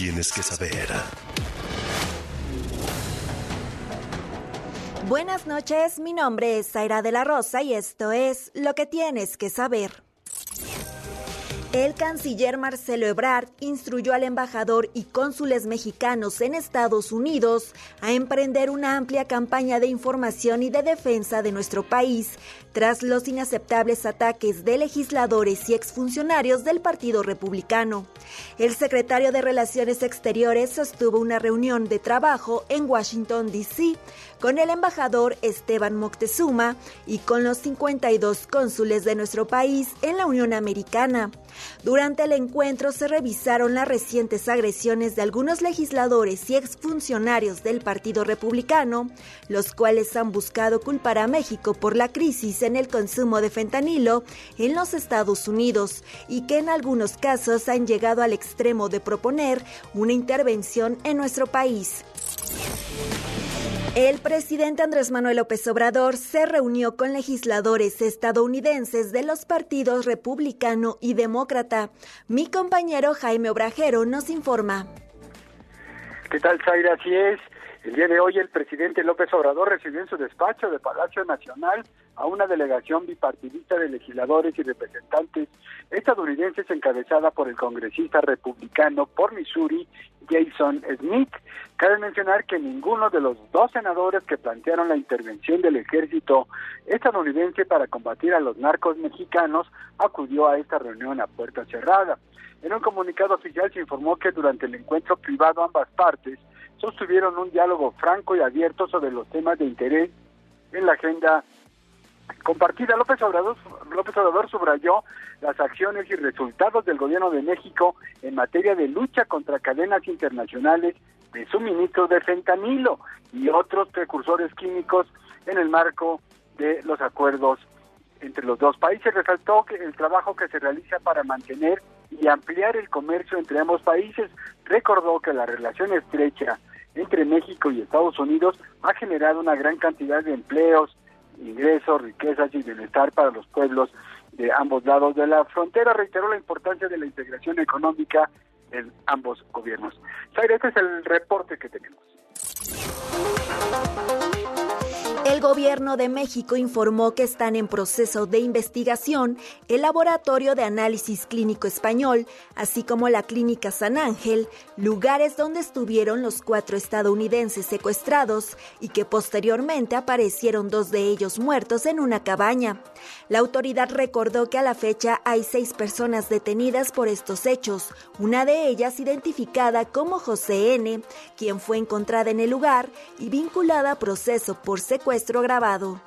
tienes que saber. Buenas noches, mi nombre es Zaira de la Rosa y esto es Lo que tienes que saber. El canciller Marcelo Ebrard instruyó al embajador y cónsules mexicanos en Estados Unidos a emprender una amplia campaña de información y de defensa de nuestro país tras los inaceptables ataques de legisladores y exfuncionarios del Partido Republicano. El secretario de Relaciones Exteriores sostuvo una reunión de trabajo en Washington, D.C. con el embajador Esteban Moctezuma y con los 52 cónsules de nuestro país en la Unión Americana. Durante el encuentro se revisaron las recientes agresiones de algunos legisladores y exfuncionarios del Partido Republicano, los cuales han buscado culpar a México por la crisis en el consumo de fentanilo en los Estados Unidos y que en algunos casos han llegado al extremo de proponer una intervención en nuestro país. El presidente Andrés Manuel López Obrador se reunió con legisladores estadounidenses de los partidos republicano y demócrata. Mi compañero Jaime Obrajero nos informa. ¿Qué tal, Zaira? Así es. El día de hoy el presidente López Obrador recibió en su despacho de Palacio Nacional a una delegación bipartidista de legisladores y representantes estadounidenses encabezada por el congresista republicano por Missouri, Jason Smith. Cabe mencionar que ninguno de los dos senadores que plantearon la intervención del ejército estadounidense para combatir a los narcos mexicanos acudió a esta reunión a puerta cerrada. En un comunicado oficial se informó que durante el encuentro privado ambas partes sostuvieron un diálogo franco y abierto sobre los temas de interés en la agenda compartida. López Obrador, López Obrador subrayó las acciones y resultados del gobierno de México en materia de lucha contra cadenas internacionales de suministro de fentanilo y otros precursores químicos en el marco de los acuerdos entre los dos países. Resaltó que el trabajo que se realiza para mantener y ampliar el comercio entre ambos países. Recordó que la relación estrecha entre México y Estados Unidos ha generado una gran cantidad de empleos, ingresos, riquezas y bienestar para los pueblos de ambos lados de la frontera. Reiteró la importancia de la integración económica en ambos gobiernos. Este es el reporte que tenemos. El gobierno de México informó que están en proceso de investigación el Laboratorio de Análisis Clínico Español, así como la Clínica San Ángel, lugares donde estuvieron los cuatro estadounidenses secuestrados y que posteriormente aparecieron dos de ellos muertos en una cabaña. La autoridad recordó que a la fecha hay seis personas detenidas por estos hechos, una de ellas identificada como José N., quien fue encontrada en el lugar y vinculada a proceso por secuestro grabado.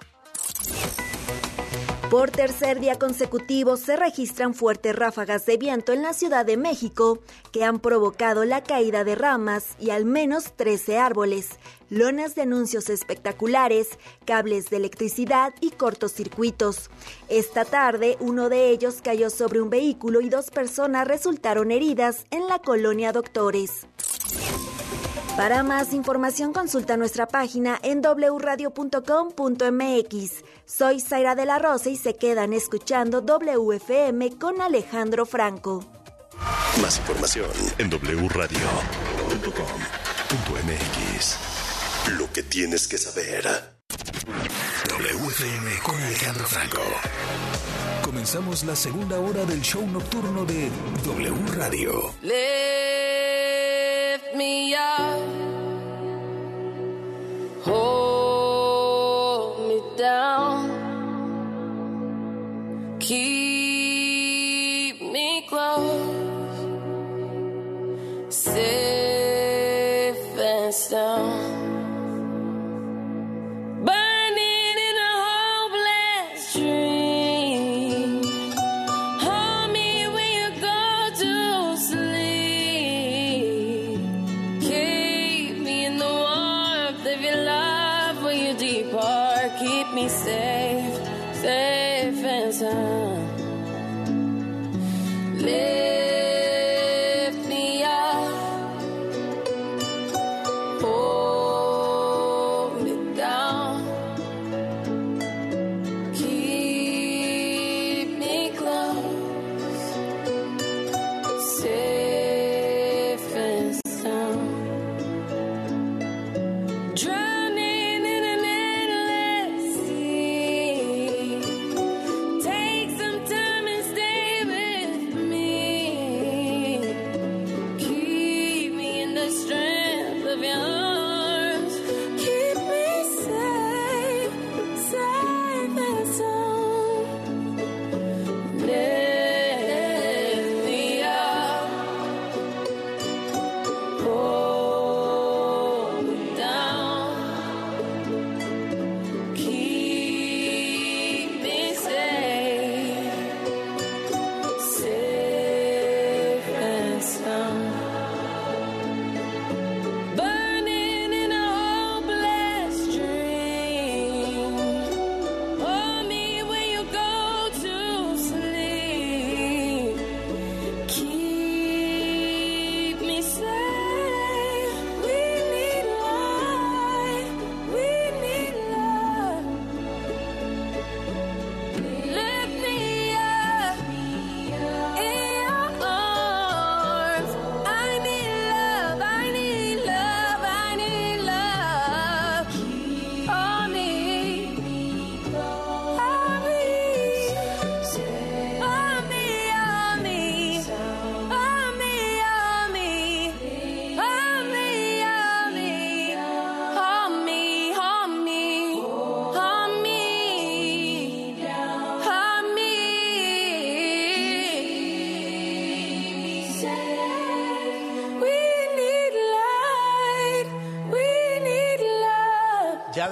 Por tercer día consecutivo se registran fuertes ráfagas de viento en la Ciudad de México que han provocado la caída de ramas y al menos 13 árboles, lonas de anuncios espectaculares, cables de electricidad y cortocircuitos. Esta tarde uno de ellos cayó sobre un vehículo y dos personas resultaron heridas en la colonia Doctores. Para más información consulta nuestra página en wradio.com.mx. Soy Zaira de la Rosa y se quedan escuchando WFM con Alejandro Franco. Más información en wradio.com.mx. Lo que tienes que saber. WFM con Alejandro Franco. Comenzamos la segunda hora del show nocturno de W Radio. Lift me up. Hold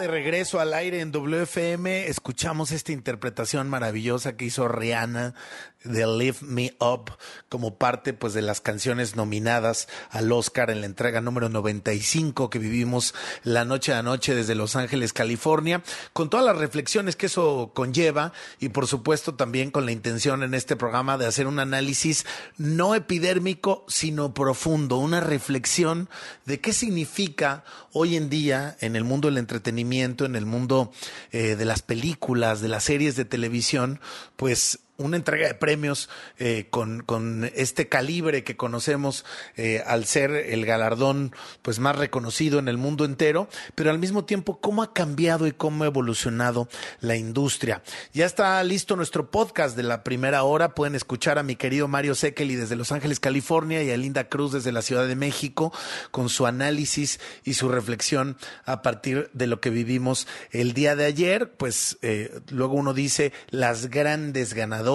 de regreso al aire en WFM, escuchamos esta interpretación maravillosa que hizo Rihanna de Lift Me Up como parte pues de las canciones nominadas al Oscar en la entrega número 95 que vivimos la noche a noche desde Los Ángeles, California, con todas las reflexiones que eso conlleva y por supuesto también con la intención en este programa de hacer un análisis no epidérmico, sino profundo, una reflexión de qué significa hoy en día en el mundo del entretenimiento en el mundo eh, de las películas, de las series de televisión, pues una entrega de premios eh, con, con, este calibre que conocemos eh, al ser el galardón pues más reconocido en el mundo entero, pero al mismo tiempo cómo ha cambiado y cómo ha evolucionado la industria. Ya está listo nuestro podcast de la primera hora, pueden escuchar a mi querido Mario Sekeli desde Los Ángeles, California y a Linda Cruz desde la Ciudad de México con su análisis y su reflexión a partir de lo que vivimos el día de ayer, pues eh, luego uno dice las grandes ganadoras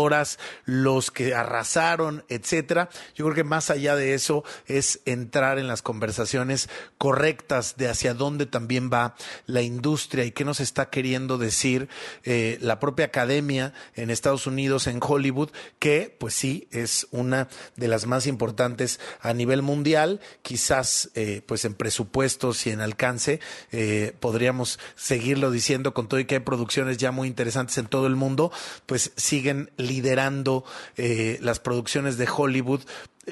los que arrasaron, etcétera. Yo creo que más allá de eso es entrar en las conversaciones correctas de hacia dónde también va la industria y qué nos está queriendo decir eh, la propia academia en Estados Unidos, en Hollywood, que pues sí es una de las más importantes a nivel mundial, quizás eh, pues en presupuestos y en alcance eh, podríamos seguirlo diciendo con todo y que hay producciones ya muy interesantes en todo el mundo, pues siguen liderando eh, las producciones de Hollywood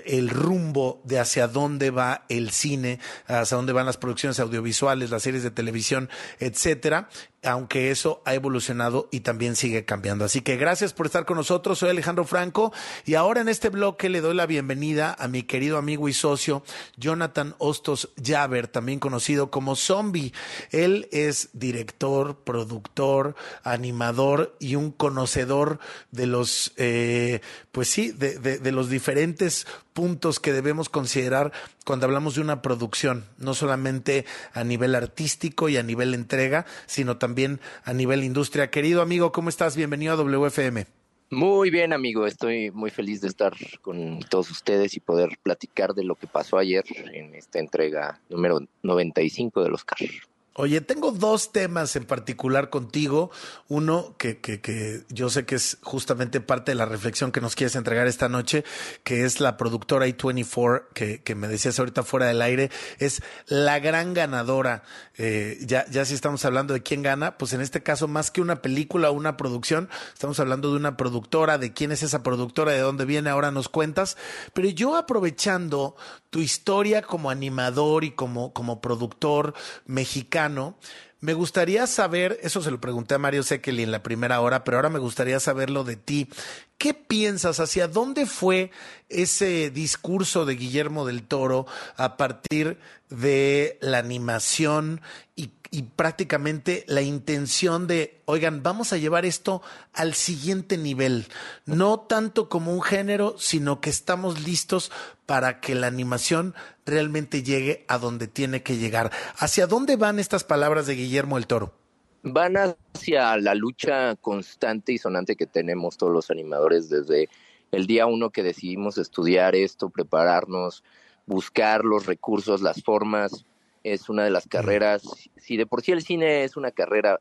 el rumbo de hacia dónde va el cine, hacia dónde van las producciones audiovisuales, las series de televisión, etcétera, aunque eso ha evolucionado y también sigue cambiando. Así que gracias por estar con nosotros. Soy Alejandro Franco y ahora en este bloque le doy la bienvenida a mi querido amigo y socio Jonathan Ostos Javer, también conocido como Zombie. Él es director, productor, animador y un conocedor de los, eh, pues sí, de, de los diferentes puntos que debemos considerar cuando hablamos de una producción, no solamente a nivel artístico y a nivel entrega, sino también a nivel industria. Querido amigo, ¿cómo estás? Bienvenido a WFM. Muy bien, amigo. Estoy muy feliz de estar con todos ustedes y poder platicar de lo que pasó ayer en esta entrega número 95 de los Oscar. Oye, tengo dos temas en particular contigo. Uno que, que, que, yo sé que es justamente parte de la reflexión que nos quieres entregar esta noche, que es la productora i24, que, que me decías ahorita fuera del aire, es la gran ganadora. Eh, ya, ya si estamos hablando de quién gana, pues en este caso, más que una película o una producción, estamos hablando de una productora, de quién es esa productora, de dónde viene, ahora nos cuentas. Pero yo aprovechando tu historia como animador y como, como productor mexicano, me gustaría saber, eso se lo pregunté a Mario Sekeli en la primera hora, pero ahora me gustaría saberlo de ti. ¿Qué piensas? ¿Hacia dónde fue ese discurso de Guillermo del Toro a partir de la animación y, prácticamente la intención de, oigan, vamos a llevar esto al siguiente nivel? No tanto como un género, sino que estamos listos para que la animación realmente llegue a donde tiene que llegar. ¿Hacia dónde van estas palabras de Guillermo del Toro? van hacia la lucha constante y sonante que tenemos todos los animadores desde el día uno que decidimos estudiar esto, prepararnos, buscar los recursos, las formas. Es una de las carreras, si de por sí el cine es una carrera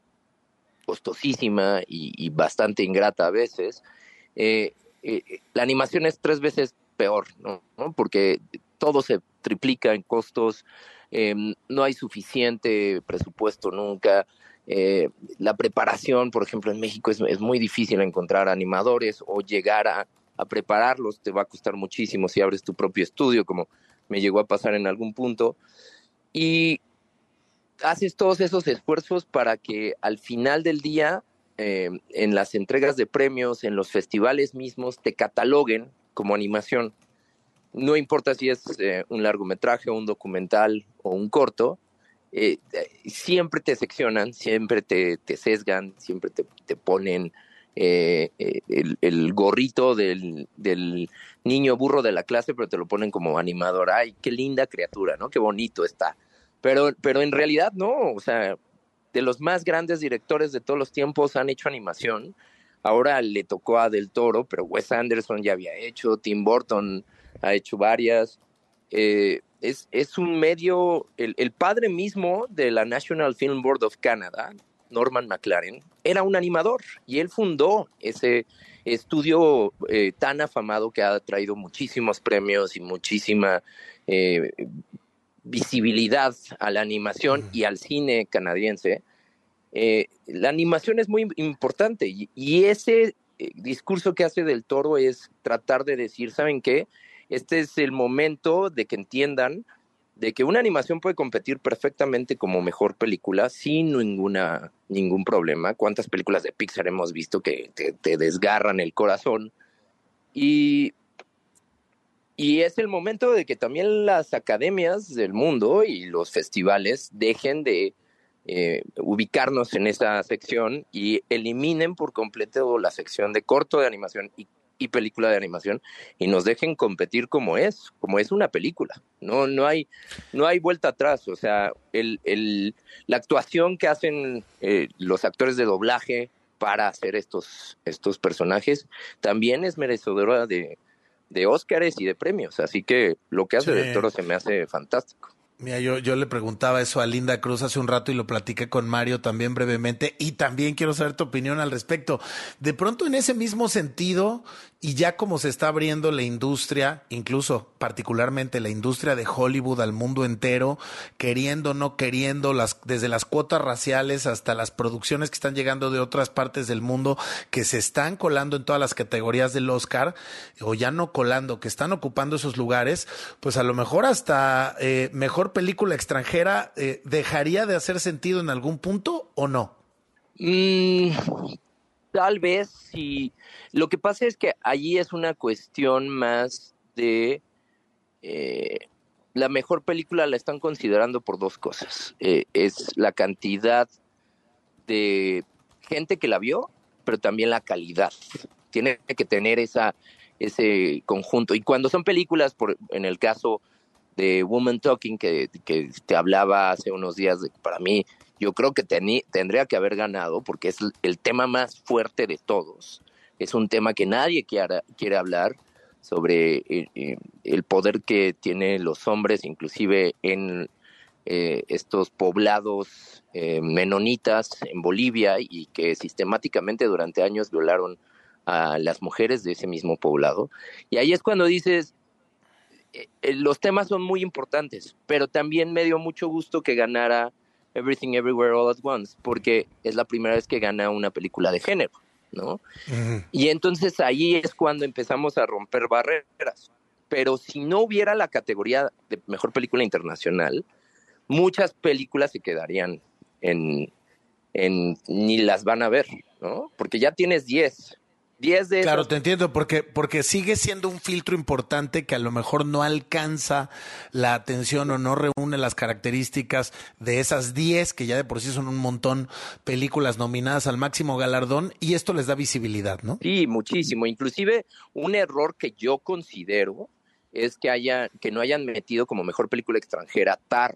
costosísima y, bastante ingrata a veces, eh, eh, la animación es tres veces peor, ¿no? Porque todo se triplica en costos, em, no hay suficiente presupuesto nunca, eh, la preparación, por ejemplo, en México es, es, muy difícil encontrar animadores o llegar a, a, prepararlos, te va a costar muchísimo si abres tu propio estudio, como me llegó a pasar en algún punto. Y haces todos esos esfuerzos para que al final del día, eh, en las entregas de premios, en los festivales mismos, te cataloguen como animación. No importa si es eh, un largometraje, un documental o un corto, eh, siempre te seccionan, siempre te, sesgan, siempre te ponen eh, eh, el, gorrito del, niño burro de la clase, pero te lo ponen como animador. Ay, qué linda criatura, ¿no? Qué bonito está. Pero, pero en realidad no, o sea, de los más grandes directores de todos los tiempos han hecho animación. Ahora le tocó a Del Toro, pero Wes Anderson ya había hecho, Tim Burton ha hecho varias. Eh, es, es un medio, el padre mismo de la National Film Board of Canada, Norman McLaren, era un animador y él fundó ese estudio eh, tan afamado que ha traído muchísimos premios y muchísima eh, visibilidad a la animación y al cine canadiense. Eh, la animación es muy importante y, y ese discurso que hace del toro es tratar de decir, ¿saben qué? Este es el momento de que entiendan de que una animación puede competir perfectamente como mejor película sin ninguna, ningún problema. ¿Cuántas películas de Pixar hemos visto que te, desgarran el corazón? Y, y es el momento de que también las academias del mundo y los festivales dejen de eh, ubicarnos en esa sección y eliminen por completo la sección de corto de animación y película de animación y nos dejen competir como es, como es una película. No, no hay, no hay vuelta atrás. O sea, el, el, la actuación que hacen eh, los actores de doblaje para hacer estos, estos personajes también es merecedora de, de Óscares y de premios. Así que lo que hace sí. Del Toro se me hace fantástico. Mira, yo, yo le preguntaba eso a Linda Cruz hace un rato y lo platiqué con Mario también brevemente y también quiero saber tu opinión al respecto. De pronto en ese mismo sentido y ya como se está abriendo la industria, incluso particularmente la industria de Hollywood al mundo entero, queriendo, no queriendo, las, desde las cuotas raciales hasta las producciones que están llegando de otras partes del mundo, que se están colando en todas las categorías del Oscar, o ya no colando, que están ocupando esos lugares, pues a lo mejor hasta eh, mejor película extranjera eh, dejaría de hacer sentido en algún punto o no? Mm, tal vez si lo que pasa es que allí es una cuestión más de eh, la mejor película la están considerando por dos cosas. Eh, es la cantidad de gente que la vio, pero también la calidad. Tiene que tener esa ese conjunto. Y cuando son películas, por, en el caso de Woman Talking, que, que te hablaba hace unos días, de, para mí, yo creo que tendría que haber ganado, porque es el tema más fuerte de todos es un tema que nadie quiere, quiere hablar sobre eh, eh, el poder que tienen los hombres, inclusive en eh, estos poblados eh, menonitas en Bolivia y que sistemáticamente durante años violaron a las mujeres de ese mismo poblado. Y ahí es cuando dices, los temas son muy importantes, pero también me dio mucho gusto que ganara Everything Everywhere All at Once, porque es la primera vez que gana una película de género. ¿no? Uh -huh. Y entonces ahí es cuando empezamos a romper barreras. Pero si no hubiera la categoría de mejor película internacional, muchas películas se quedarían en, en ni las van a ver, ¿no? Porque ya tienes 10 10 de Claro, te entiendo, porque, porque sigue siendo un filtro importante que a lo mejor no alcanza la atención o no reúne las características de esas 10, que ya de por sí son un montón, películas nominadas al máximo galardón, y esto les da visibilidad, ¿no? Sí, muchísimo. Inclusive un error que yo considero es que, haya, que no hayan metido como mejor película extranjera Tar,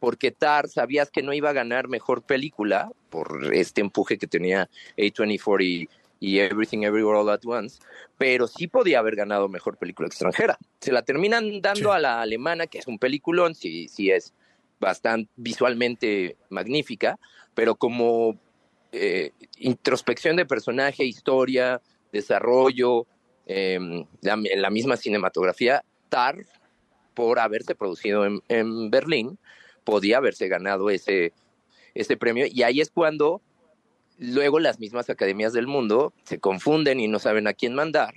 porque Tar sabías que no iba a ganar mejor película por este empuje que tenía A24 y y Everything Everywhere All at Once, pero sí podía haber ganado mejor película extranjera. Se la terminan dando sí. a la alemana, que es un peliculón, sí, sí es bastante visualmente magnífica, pero como eh, introspección de personaje, historia, desarrollo, eh, la, la, misma cinematografía, Tar, por haberse producido en, en Berlín, podía haberse ganado ese, ese premio, y ahí es cuando luego las mismas academias del mundo se confunden y no saben a quién mandar.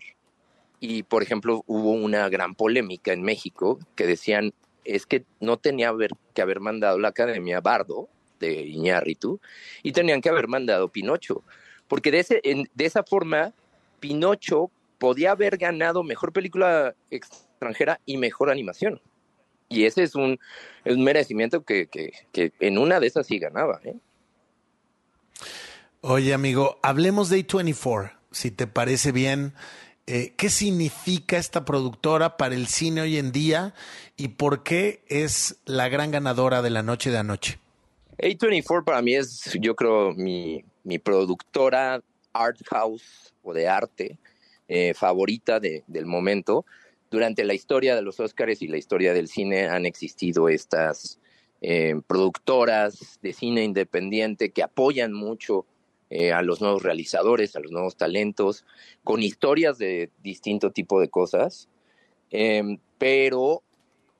Y, por ejemplo, hubo una gran polémica en México que decían es que no tenía que haber mandado la academia Bardo de Iñárritu y tenían que haber mandado Pinocho. Porque de, ese, de esa forma, Pinocho podía haber ganado mejor película extranjera y mejor animación. Y ese es un, un merecimiento que, que, que en una de esas sí ganaba. ¿eh? Oye, amigo, hablemos de A24, si te parece bien. Eh, ¿Qué significa esta productora para el cine hoy en día y por qué es la gran ganadora de la noche de anoche? A24 para mí es, yo creo, mi, mi productora art house o de arte eh, favorita de, del momento. durante la historia de los Óscares y la historia del cine han existido estas eh, productoras de cine independiente que apoyan mucho eh, a los nuevos realizadores, a los nuevos talentos, con historias de distinto tipo de cosas. Em, pero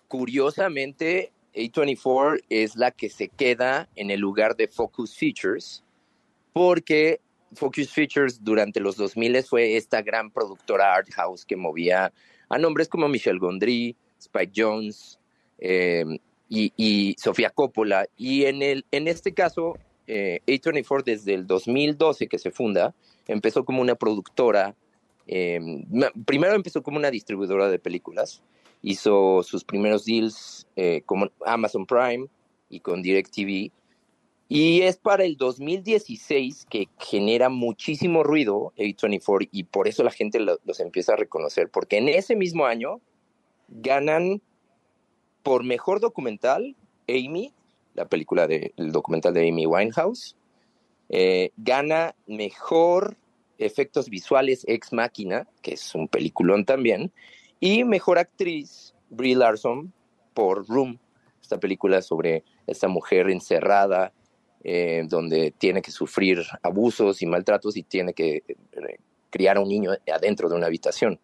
curiosamente, A24 es la que se queda en el lugar de Focus Features, porque Focus Features durante los 2000 fue esta gran productora art house que movía a nombres como Michel Gondry, Spike Jones em, y, Sofía Coppola. Y en, el, en este caso, eh, A24 desde el 2012 que se funda, empezó como una productora, em, primero empezó como una distribuidora de películas, hizo sus primeros deals eh, con Amazon Prime y con DirecTV, y es para el 2016 que genera muchísimo ruido A24 y por eso la gente los empieza a reconocer, porque en ese mismo año ganan por mejor documental Amy, la película del documental de Amy Winehouse, eh, gana mejor efectos visuales Ex Máquina, que es un peliculón también, y mejor actriz Brie Larson por Room, esta película sobre esta mujer encerrada eh, donde tiene que sufrir abusos y maltratos y tiene que eh, criar a un niño adentro de una habitación.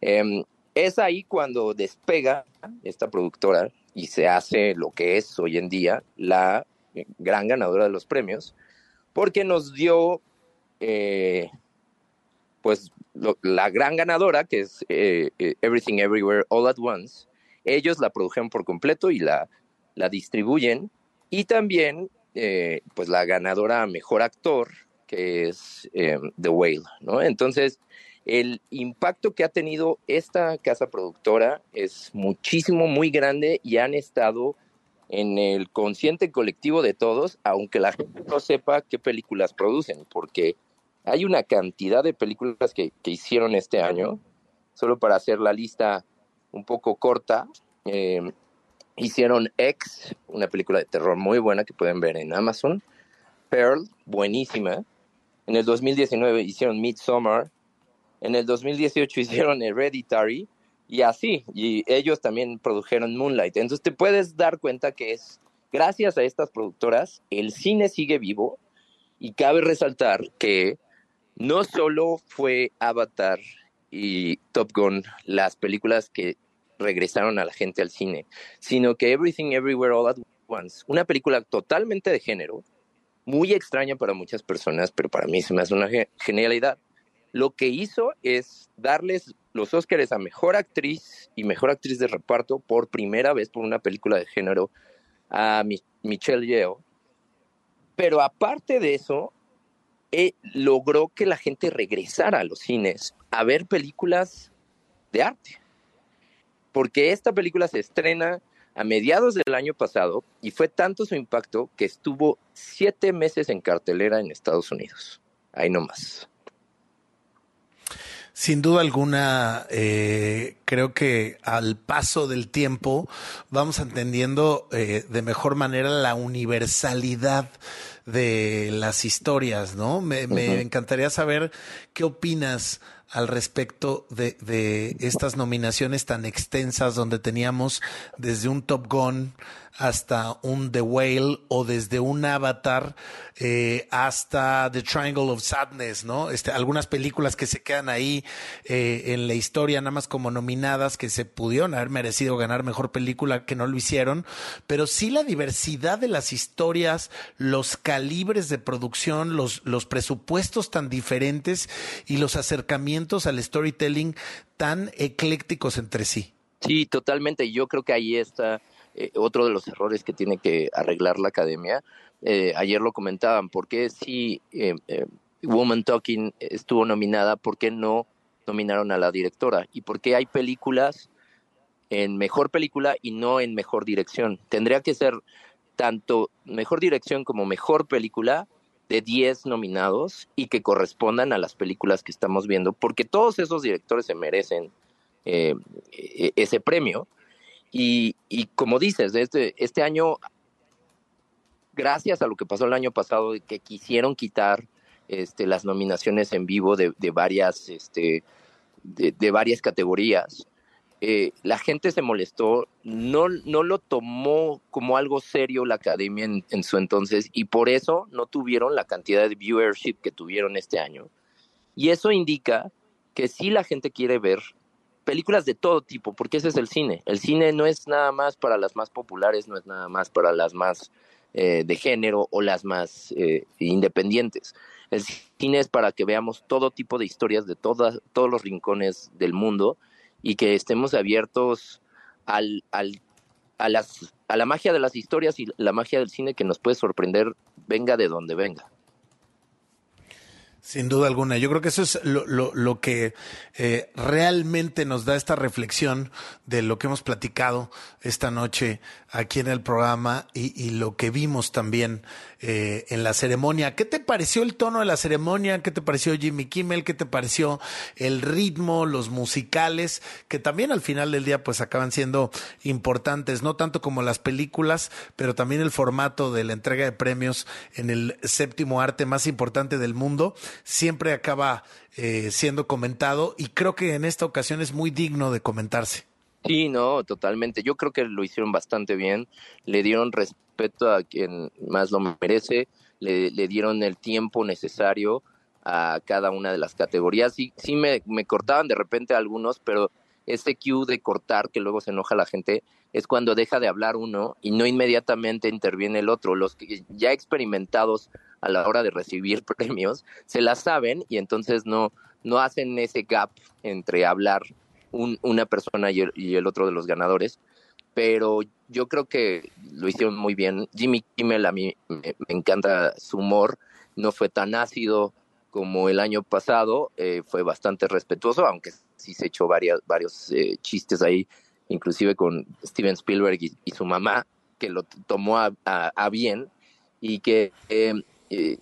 Em, es ahí cuando despega esta productora y se hace lo que es hoy en día la gran ganadora de los premios, porque nos dio, eh, pues, la gran ganadora, que es Everything Everywhere All at Once. Ellos la produjeron por completo y la, la distribuyen. Y también eh, pues la ganadora mejor actor, que es eh, The Whale, ¿no? Entonces, el impacto que ha tenido esta casa productora es muchísimo, muy grande y han estado en el consciente colectivo de todos, aunque la gente no sepa qué películas producen, porque hay una cantidad de películas que, que hicieron este año, solo para hacer la lista un poco corta. Eh, Hicieron X, una película de terror muy buena que pueden ver en Amazon. Pearl, buenísima. En el 2019 hicieron Midsommar. En el 2018 hicieron Hereditary. Y así, y ellos también produjeron Moonlight. Entonces te puedes dar cuenta que es gracias a estas productoras el cine sigue vivo y cabe resaltar que no solo fue Avatar y Top Gun las películas que regresaron a la gente al cine, sino que Everything Everywhere All at Once, una película totalmente de género, muy extraña para muchas personas, pero para mí se me hace una genialidad. Lo que hizo es darles los Óscares a Mejor Actriz y Mejor Actriz de Reparto por primera vez por una película de género a Michelle Yeoh. Pero aparte de eso, eh, logró que la gente regresara a los cines a ver películas de arte porque esta película se estrena a mediados del año pasado y fue tanto su impacto que estuvo siete meses en cartelera en Estados Unidos. Ahí nomás. Sin duda alguna, eh, creo que al paso del tiempo vamos entendiendo eh, de mejor manera la universalidad de las historias, ¿no? Me, encantaría saber qué opinas al respecto de, de, estas nominaciones tan extensas donde teníamos desde un Top Gun hasta un The Whale o desde un Avatar eh, hasta The Triangle of Sadness, ¿no? Este, algunas películas que se quedan ahí eh, en la historia, nada más como nominadas, que se pudieron haber merecido ganar mejor película, que no lo hicieron, pero sí la diversidad de las historias, los calibres de producción, los, los presupuestos tan diferentes y los acercamientos al storytelling tan eclécticos entre sí. Sí, totalmente. Yo creo que ahí está eh, otro de los errores que tiene que arreglar la academia. Eh, ayer lo comentaban, ¿por qué si eh, Woman Talking estuvo nominada, por qué no nominaron a la directora? ¿Y por qué hay películas en mejor película y no en mejor dirección? Tendría que ser tanto mejor dirección como mejor película de 10 nominados y que correspondan a las películas que estamos viendo, porque todos esos directores se merecen e-, ese premio. Y, y como dices, este, este año, gracias a lo que pasó el año pasado, que quisieron quitar este, las nominaciones en vivo de, de varias, este, de, varias categorías, eh, la gente se molestó, no, no lo tomó como algo serio la academia en, en, su entonces y por eso no tuvieron la cantidad de viewership que tuvieron este año. Y eso indica que sí la gente quiere ver películas de todo tipo, porque ese es el cine. El cine no es nada más para las más populares, no es nada más para las más eh, de género o las más eh, independientes. El cine es para que veamos todo tipo de historias de todas, todos los rincones del mundo y que estemos abiertos al, al, a, las, a la magia de las historias y la magia del cine que nos puede sorprender, venga de donde venga. Sin duda alguna. Yo creo que eso es lo, lo, lo que eh, realmente nos da esta reflexión de lo que hemos platicado esta noche aquí en el programa y, y lo que vimos también eh, en la ceremonia. ¿Qué te pareció el tono de la ceremonia? ¿Qué te pareció Jimmy Kimmel? ¿Qué te pareció el ritmo, los musicales? Que también al final del día pues acaban siendo importantes, no tanto como las películas, pero también el formato de la entrega de premios en el séptimo arte más importante del mundo siempre acaba eh, siendo comentado y creo que en esta ocasión es muy digno de comentarse. Sí, no, totalmente. Yo creo que lo hicieron bastante bien, le dieron respeto a quien más lo merece, le, le dieron el tiempo necesario a cada una de las categorías. Sí, sí me, me cortaban de repente algunos, pero ese cue de cortar que luego se enoja la gente es cuando deja de hablar uno y no inmediatamente interviene el otro. Los que ya experimentados a la hora de recibir premios se la saben y entonces no, no hacen ese gap entre hablar un, una persona y el, y el, otro de los ganadores. Pero yo creo que lo hicieron muy bien. Jimmy Kimmel a mí me, me encanta su humor, no fue tan ácido como el año pasado, eh, fue bastante respetuoso, aunque sí se echó varias, varios eh, chistes ahí, inclusive con Steven Spielberg y, y su mamá, que lo tomó a, a, a bien y que eh, eh,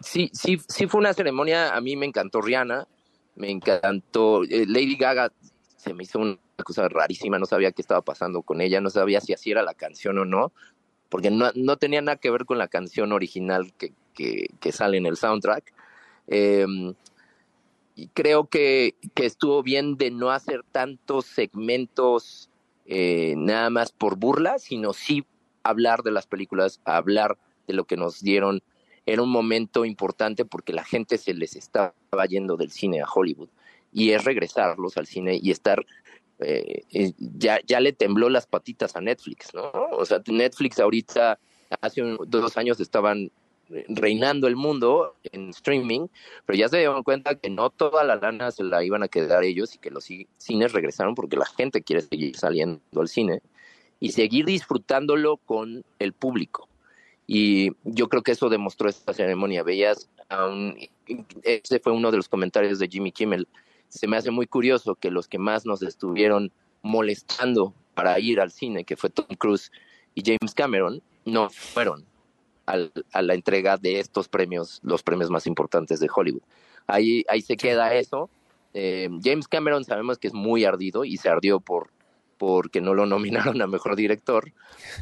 sí, sí, sí fue una ceremonia, a mí me encantó Rihanna, me encantó eh, Lady Gaga, se me hizo una cosa rarísima, no sabía qué estaba pasando con ella, no sabía si así era la canción o no, porque no, no tenía nada que ver con la canción original que, que, que sale en el soundtrack. Eh, creo que, que, estuvo bien de no hacer tantos segmentos eh, nada más por burla, sino sí hablar de las películas, hablar de lo que nos dieron. Era un momento importante porque la gente se les estaba yendo del cine a Hollywood y es regresarlos al cine y estar eh, ya, ya le tembló las patitas a Netflix, ¿no? O sea, Netflix ahorita, hace un, dos años estaban reinando el mundo en streaming, pero ya se dieron cuenta que no toda la lana se la iban a quedar ellos y que los cines regresaron porque la gente quiere seguir saliendo al cine y seguir disfrutándolo con el público. Y yo creo que eso demostró esta ceremonia. Veías, ese fue uno de los comentarios de Jimmy Kimmel. Se me hace muy curioso que los que más nos estuvieron molestando para ir al cine, que fue Tom Cruise y James Cameron, no fueron al, a la entrega de estos premios, los premios más importantes de Hollywood. Ahí, ahí se queda eso. Eh, James Cameron sabemos que es muy ardido y se ardió por porque no lo nominaron a mejor director.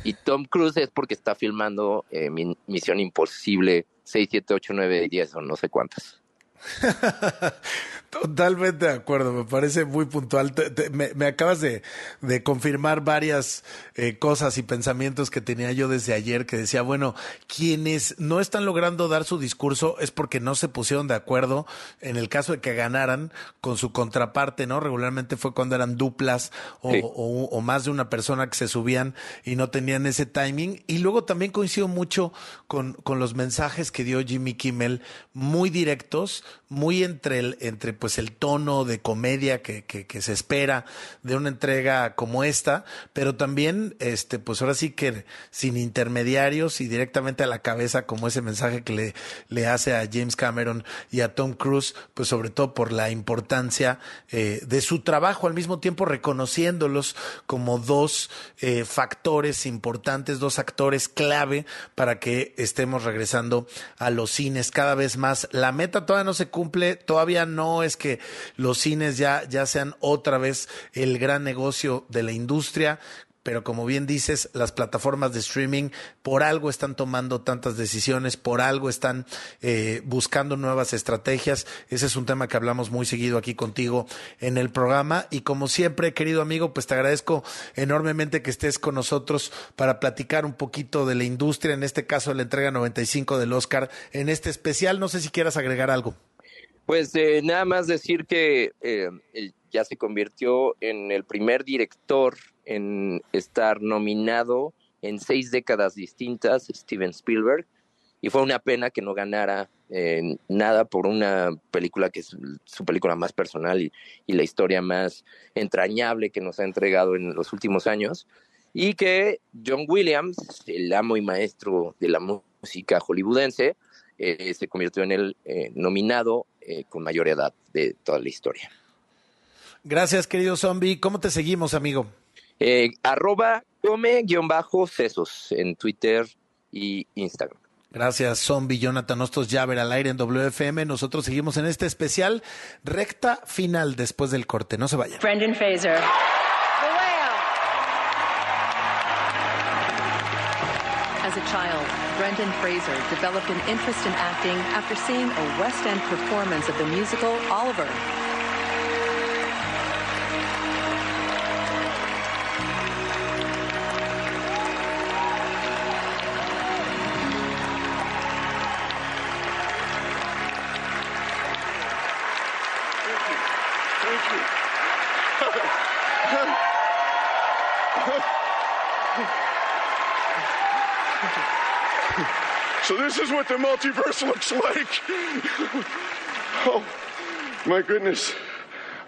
Y Tom Cruise es porque está filmando eh, Misión Imposible 6, 7, 8, 9 y 10 o no sé cuántas. Totalmente de acuerdo, me parece muy puntual. Te, te, me, me, acabas de, de confirmar varias eh, cosas y pensamientos que tenía yo desde ayer, que decía, bueno, quienes no están logrando dar su discurso es porque no se pusieron de acuerdo en el caso de que ganaran con su contraparte, ¿no? Regularmente fue cuando eran duplas o, sí. o, o más de una persona que se subían y no tenían ese timing. Y luego también coincido mucho con, con los mensajes que dio Jimmy Kimmel, muy directos, muy entre el, entre pues el tono de comedia que, se espera de una entrega como esta, pero también este pues ahora sí que sin intermediarios y directamente a la cabeza como ese mensaje que le, le hace a James Cameron y a Tom Cruise, pues sobre todo por la importancia eh, de su trabajo, al mismo tiempo reconociéndolos como dos eh, factores importantes, dos actores clave para que estemos regresando a los cines cada vez más. La meta todavía no se cumple, todavía no es que los cines ya, ya sean otra vez el gran negocio de la industria, pero como bien dices, las plataformas de streaming por algo están tomando tantas decisiones, por algo están eh, buscando nuevas estrategias. Ese es un tema que hablamos muy seguido aquí contigo en el programa y como siempre, querido amigo, pues te agradezco enormemente que estés con nosotros para platicar un poquito de la industria, en este caso de la entrega 95 del Oscar, en este especial. No sé si quieras agregar algo. Pues eh, nada más decir que eh, ya se convirtió en el primer director en estar nominado en seis décadas distintas, Steven Spielberg, y fue una pena que no ganara eh, nada por una película que es su película más personal y, la historia más entrañable que nos ha entregado en los últimos años, y que John Williams, el amo y maestro de la música hollywoodense, eh, se convirtió en el eh, nominado con mayor edad de toda la historia. Gracias, querido zombie. ¿Cómo te seguimos, amigo? Eh, arroba come-sesos en Twitter y Instagram. Gracias, zombie Jonathan Hostos Llaver al aire en WFM. Nosotros seguimos en este especial recta final después del corte. No se vayan. Brendan Fraser. As a child, Brendan Fraser developed an interest in acting after seeing a West End performance of the musical Oliver. So this is what the multiverse looks like. oh, my goodness.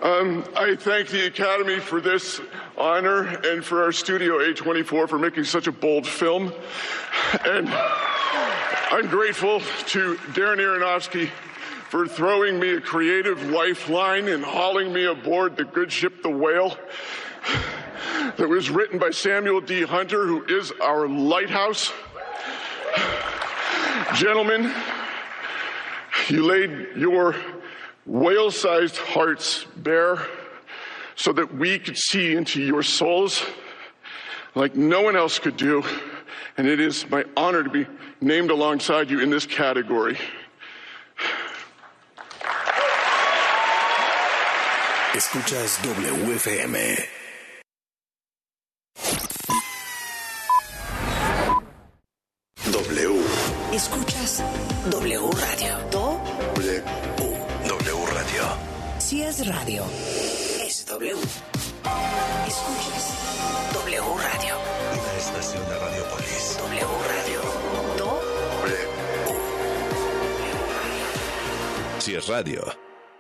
Um, I thank the Academy for this honor and for our studio A24 for making such a bold film. And I'm grateful to Darren Aronofsky for throwing me a creative lifeline and hauling me aboard the good ship, the whale, that was written by Samuel D. Hunter, who is our lighthouse. Gentlemen, you laid your whale sized hearts bare so that we could see into your souls like no one else could do. And it is my honor to be named alongside you in this category. Escuchas WFM. W. Escuchas W Radio. Do. W. W Radio. Si es radio, es W. Escuchas W Radio. Una estación de Radiopolis. W Radio. Do. W. Si es radio.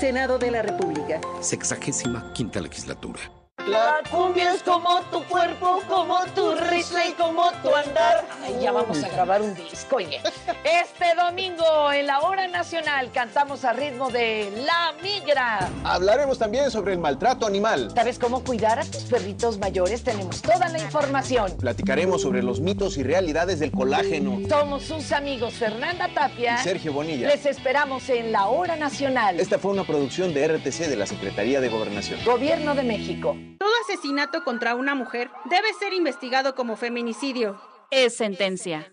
Senado de la República. Sexagésima quinta legislatura. La cumbia es como tu cuerpo, como tu risa y como tu andar. Ay, ya vamos a grabar un disco, oye. Este domingo en la hora nacional cantamos a ritmo de La Migra. Hablaremos también sobre el maltrato animal. ¿Sabes cómo cuidar a tus perritos mayores? Tenemos toda la información. Platicaremos sobre los mitos y realidades del colágeno. Somos sus amigos Fernanda Tapia Y Sergio Bonilla. Les esperamos en la hora nacional. Esta fue una producción de RTC de la Secretaría de Gobernación. Gobierno de México. Todo asesinato contra una mujer debe ser investigado como feminicidio. Es sentencia.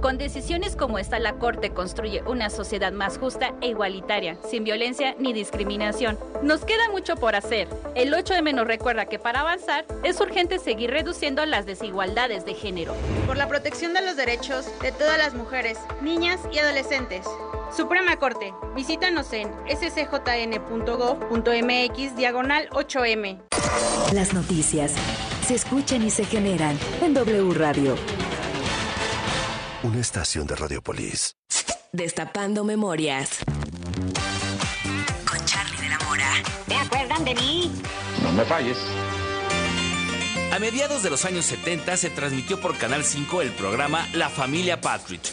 Con decisiones como esta, la Corte construye una sociedad más justa e igualitaria, sin violencia ni discriminación. Nos queda mucho por hacer. El 8M nos recuerda que para avanzar es urgente seguir reduciendo las desigualdades de género. Por la protección de los derechos de todas las mujeres, niñas y adolescentes. Suprema Corte, visítanos en scjn.gov.mx diagonal 8M. Las noticias se escuchan y se generan en W Radio. Una estación de Radiopolis. Destapando memorias. Con Charlie de la Mora. ¿Te acuerdan de mí? No me falles. A mediados de los años 70 se transmitió por Canal 5 el programa La Familia Patridge.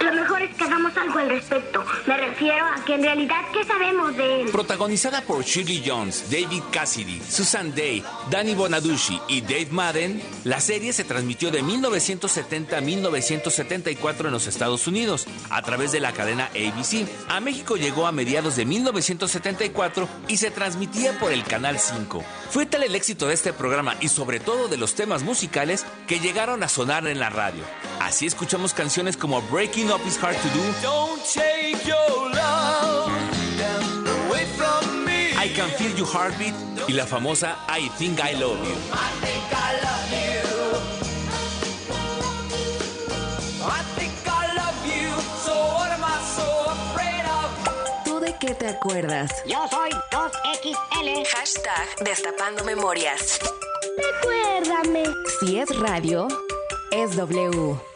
Lo mejor es que hagamos algo al respecto. Me refiero a que en realidad, ¿qué sabemos de él? Protagonizada por Shirley Jones, David Cassidy, Susan Day, Danny Bonaducci y Dave Madden, la serie se transmitió de 1970 a 1974 en los Estados Unidos a través de la cadena ABC. A México llegó a mediados de 1974 y se transmitía por el Canal 5. Fue tal el éxito de este programa y sobre todo de los temas musicales que llegaron a sonar en la radio. Así escuchamos canciones como Breaking Up Is Hard to Do, Don't take your love away from me. I Can Feel Your Heartbeat y la famosa I Think I Love You. I think I love you. I think I love you. So what am I so afraid of? ¿Tú de qué te acuerdas? Yo soy 2XL. Hashtag Destapando Memorias. Recuérdame. Si es radio, es W.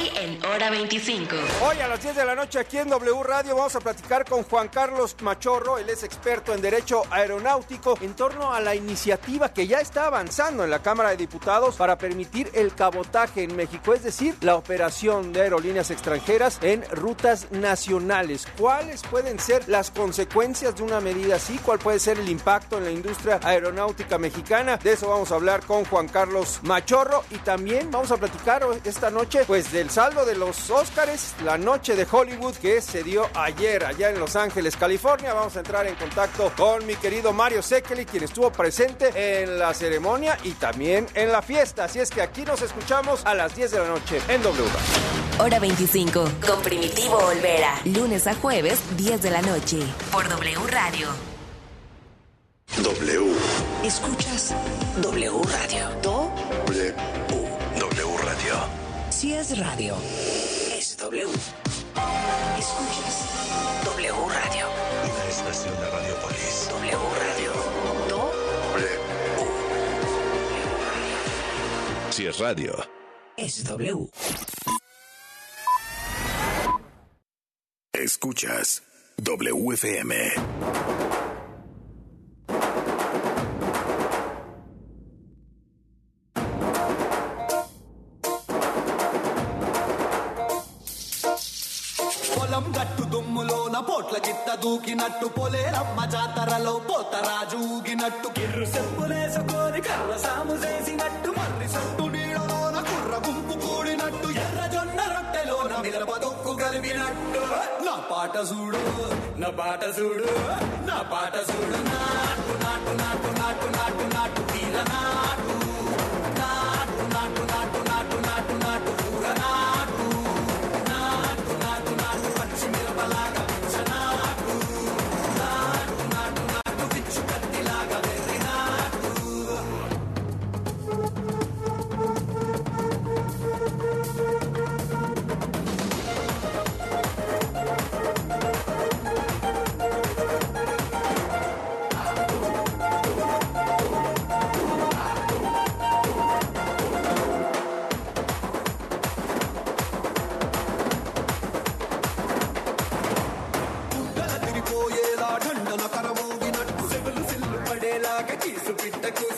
Hoy en Hora 25. Hoy a las 10 de la noche aquí en W Radio vamos a platicar con Juan Carlos Machorro, él es experto en derecho aeronáutico, en torno a la iniciativa que ya está avanzando en la Cámara de Diputados para permitir el cabotaje en México, es decir, la operación de aerolíneas extranjeras en rutas nacionales. ¿Cuáles pueden ser las consecuencias de una medida así? ¿Cuál puede ser el impacto en la industria aeronáutica mexicana? De eso vamos a hablar con Juan Carlos Machorro y también vamos a platicar esta noche pues del saldo de los Óscares, la noche de Hollywood que se dio ayer allá en Los Ángeles, California. Vamos a entrar en contacto con mi querido Mario Sekeli, quien estuvo presente en la ceremonia y también en la fiesta. Así es que aquí nos escuchamos a las 10 de la noche en W. Hora 25. Con Primitivo Olvera. Lunes a jueves, 10 de la noche. Por W Radio. W. Escuchas W Radio. Do, W. si es radio, es W. Escuchas W Radio. Una estación de Radiopolis. W Radio. Do, W. Si es radio. es W. Escuchas WFM. దూకినట్టు పొలేరమ్మ జాతరలో పోతరాజు ఊగినట్టు. కిర్రు చెప్పులేసుకొని కర్ర సాము చేసినట్టు. మర్రి సట్టు నీడలోన కుర్ర గుంపు కూడినట్టు. ఎర్ర జొన్న రొట్టెలోన మిరప దొక్కు కలిపినట్టు. నా పాట చూడు నా పాట చూడు నా పాట చూడు. నాటు నాటు నాటు నాటు నాటు నాటు తీర నాటు నాటు.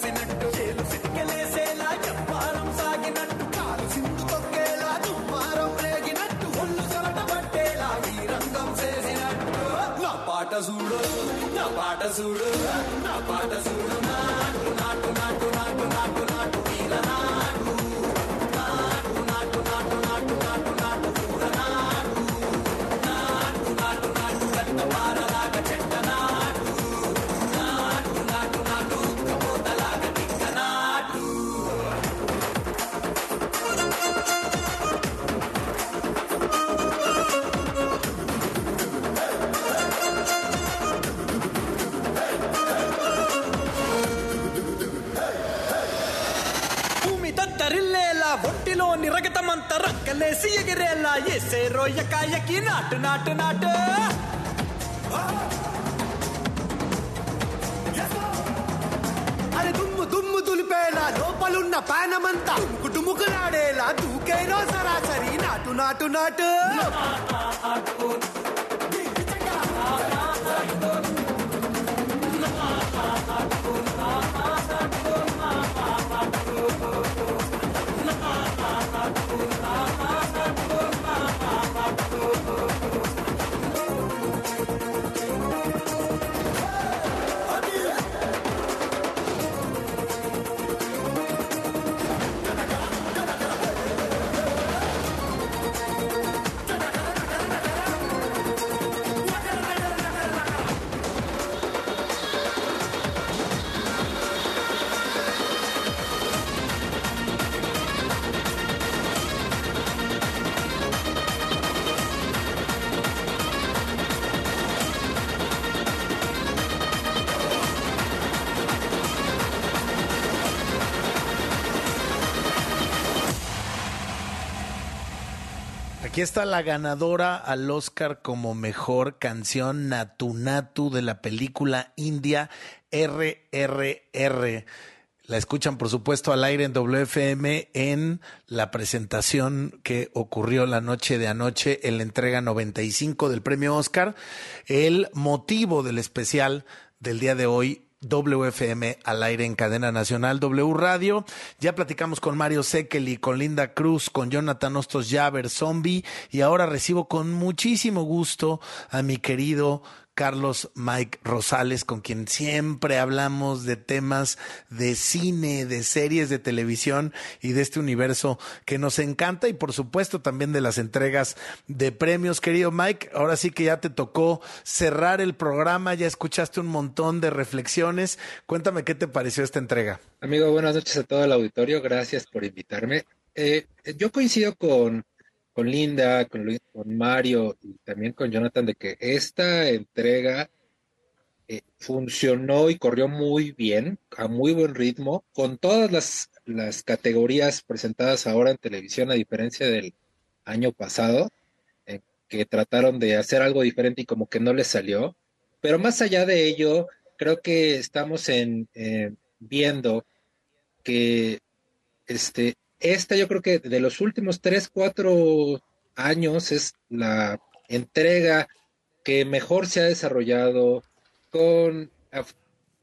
కలిసినట్టు కూసినట్టు చేలు చెప్పారం సాగినట్టు కాలు సిండు తొక్కేలా దుమ్మారం రేగినట్టు ఒళ్ళు చొరట పట్టేలా ఈ రంగం చేసినట్టు. నా పాట చూడు నా పాట చూడు నా పాట చూడు. నాటు నాటు నాటు నాటు నాటు నాటు నాటు. देसी गरेला ये రోయకాయకి నాటు నాటు यकी అరే దుమ్ము దుమ్ము దులిపేలా లోపలున్న పానమంతా కుటుముకులాడేలా దూకేనో సరాసరి నాటు నాటు నాటు Aquí está la ganadora al Oscar como mejor canción Natu Natu de la película india RRR. La escuchan, por supuesto, al aire en WFM en la presentación que ocurrió la noche de anoche en la entrega 95 del premio Oscar. El motivo del especial del día de hoy WFM al aire en cadena nacional W Radio. Ya platicamos con Mario Sekeli, con Linda Cruz, con Jonathan Ostos Javer, Zombie, y ahora recibo con muchísimo gusto a mi querido Carlos Mike Rosales, con quien siempre hablamos de temas de cine, de series de televisión y de este universo que nos encanta y por supuesto también de las entregas de premios. Querido Mike, ahora sí que ya te tocó cerrar el programa, ya escuchaste un montón de reflexiones. Cuéntame qué te pareció esta entrega. Amigo, buenas noches a todo el auditorio, gracias por invitarme. Eh, yo coincido con con Linda, con, Luis, con Mario y también con Jonathan de que esta entrega eh, funcionó y corrió muy bien, a muy buen ritmo, con todas las, las categorías presentadas ahora en televisión, a diferencia del año pasado, eh, que trataron de hacer algo diferente y como que no les salió. Pero más allá de ello, creo que estamos en, eh, viendo que este, esta yo creo que de los últimos tres, cuatro años es la entrega que mejor se ha desarrollado con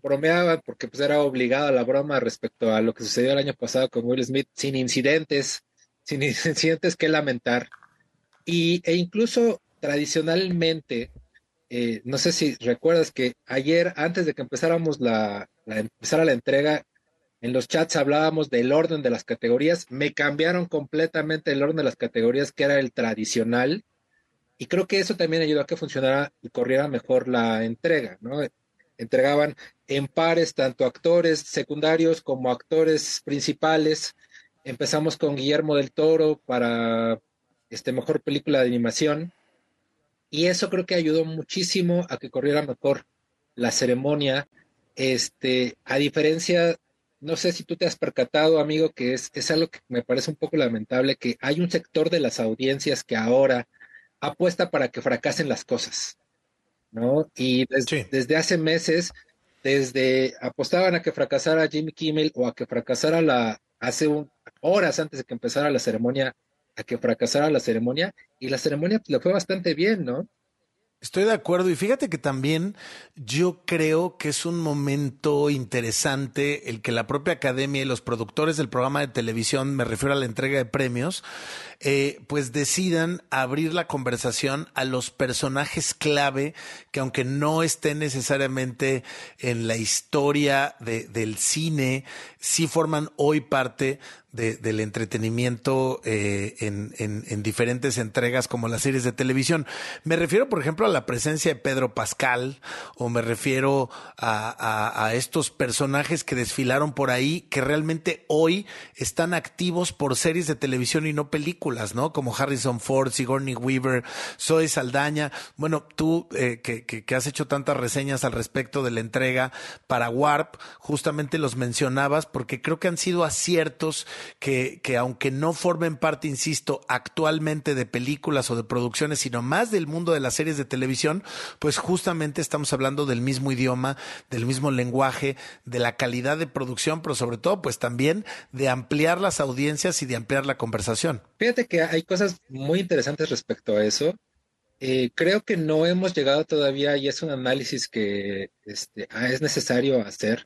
bromeaba porque pues era obligada la broma respecto a lo que sucedió el año pasado con Will Smith sin incidentes, sin incidentes que lamentar. Y, e incluso tradicionalmente, eh, no sé si recuerdas que ayer, antes de que empezáramos la, la empezara la entrega, en los chats hablábamos del orden de las categorías, me cambiaron completamente el orden de las categorías que era el tradicional y creo que eso también ayudó a que funcionara y corriera mejor la entrega, ¿no? Entregaban en pares tanto actores secundarios como actores principales. Empezamos con Guillermo del Toro para este mejor película de animación y eso creo que ayudó muchísimo a que corriera mejor la ceremonia. Este, a diferencia no sé si tú te has percatado, amigo, que es, es algo que me parece un poco lamentable, que hay un sector de las audiencias que ahora apuesta para que fracasen las cosas, ¿no? Y desde hace meses, desde apostaban a que fracasara Jimmy Kimmel o a que fracasara la, hace un, horas antes de que empezara la ceremonia, a que fracasara la ceremonia, y la ceremonia le fue bastante bien, ¿no? Estoy de acuerdo y fíjate que también yo creo que es un momento interesante el que la propia academia y los productores del programa de televisión, me refiero a la entrega de premios, eh, pues decidan abrir la conversación a los personajes clave que aunque no estén necesariamente en la historia de, del cine, sí forman hoy parte de, del entretenimiento eh, en, en, en, diferentes entregas como las series de televisión. Me refiero, por ejemplo, a la presencia de Pedro Pascal o me refiero a, estos personajes que desfilaron por ahí que realmente hoy están activos por series de televisión y no películas, ¿no? Como Harrison Ford, Sigourney Weaver, Zoe Saldaña. Bueno, tú eh, que, que, que has hecho tantas reseñas al respecto de la entrega para Warp, justamente los mencionabas porque creo que han sido aciertos que, que aunque no formen parte, insisto, actualmente de películas o de producciones, sino más del mundo de las series de televisión, pues justamente estamos hablando del mismo idioma, del mismo lenguaje, de la calidad de producción, pero sobre todo, pues también de ampliar las audiencias y de ampliar la conversación. Fíjate que hay cosas muy interesantes respecto a eso. Eh, creo que no hemos llegado todavía y es un análisis que este, ah, es necesario hacer,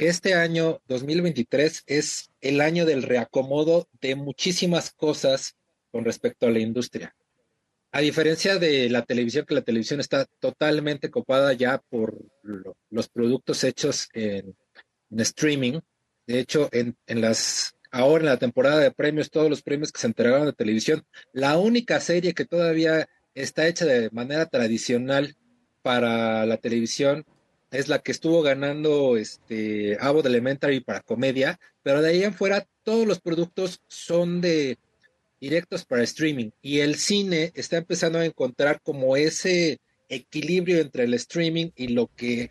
que este año 2023 es el año del reacomodo de muchísimas cosas con respecto a la industria. A diferencia de la televisión, que la televisión está totalmente copada ya por lo- los productos hechos en, en streaming. De hecho, en, en las ahora en la temporada de premios, todos los premios que se entregaron de televisión, la única serie que todavía está hecha de manera tradicional para la televisión es la que estuvo ganando este Abbott Elementary para comedia, pero de ahí en fuera todos los productos son de directos para streaming y el cine está empezando a encontrar como ese equilibrio entre el streaming y lo que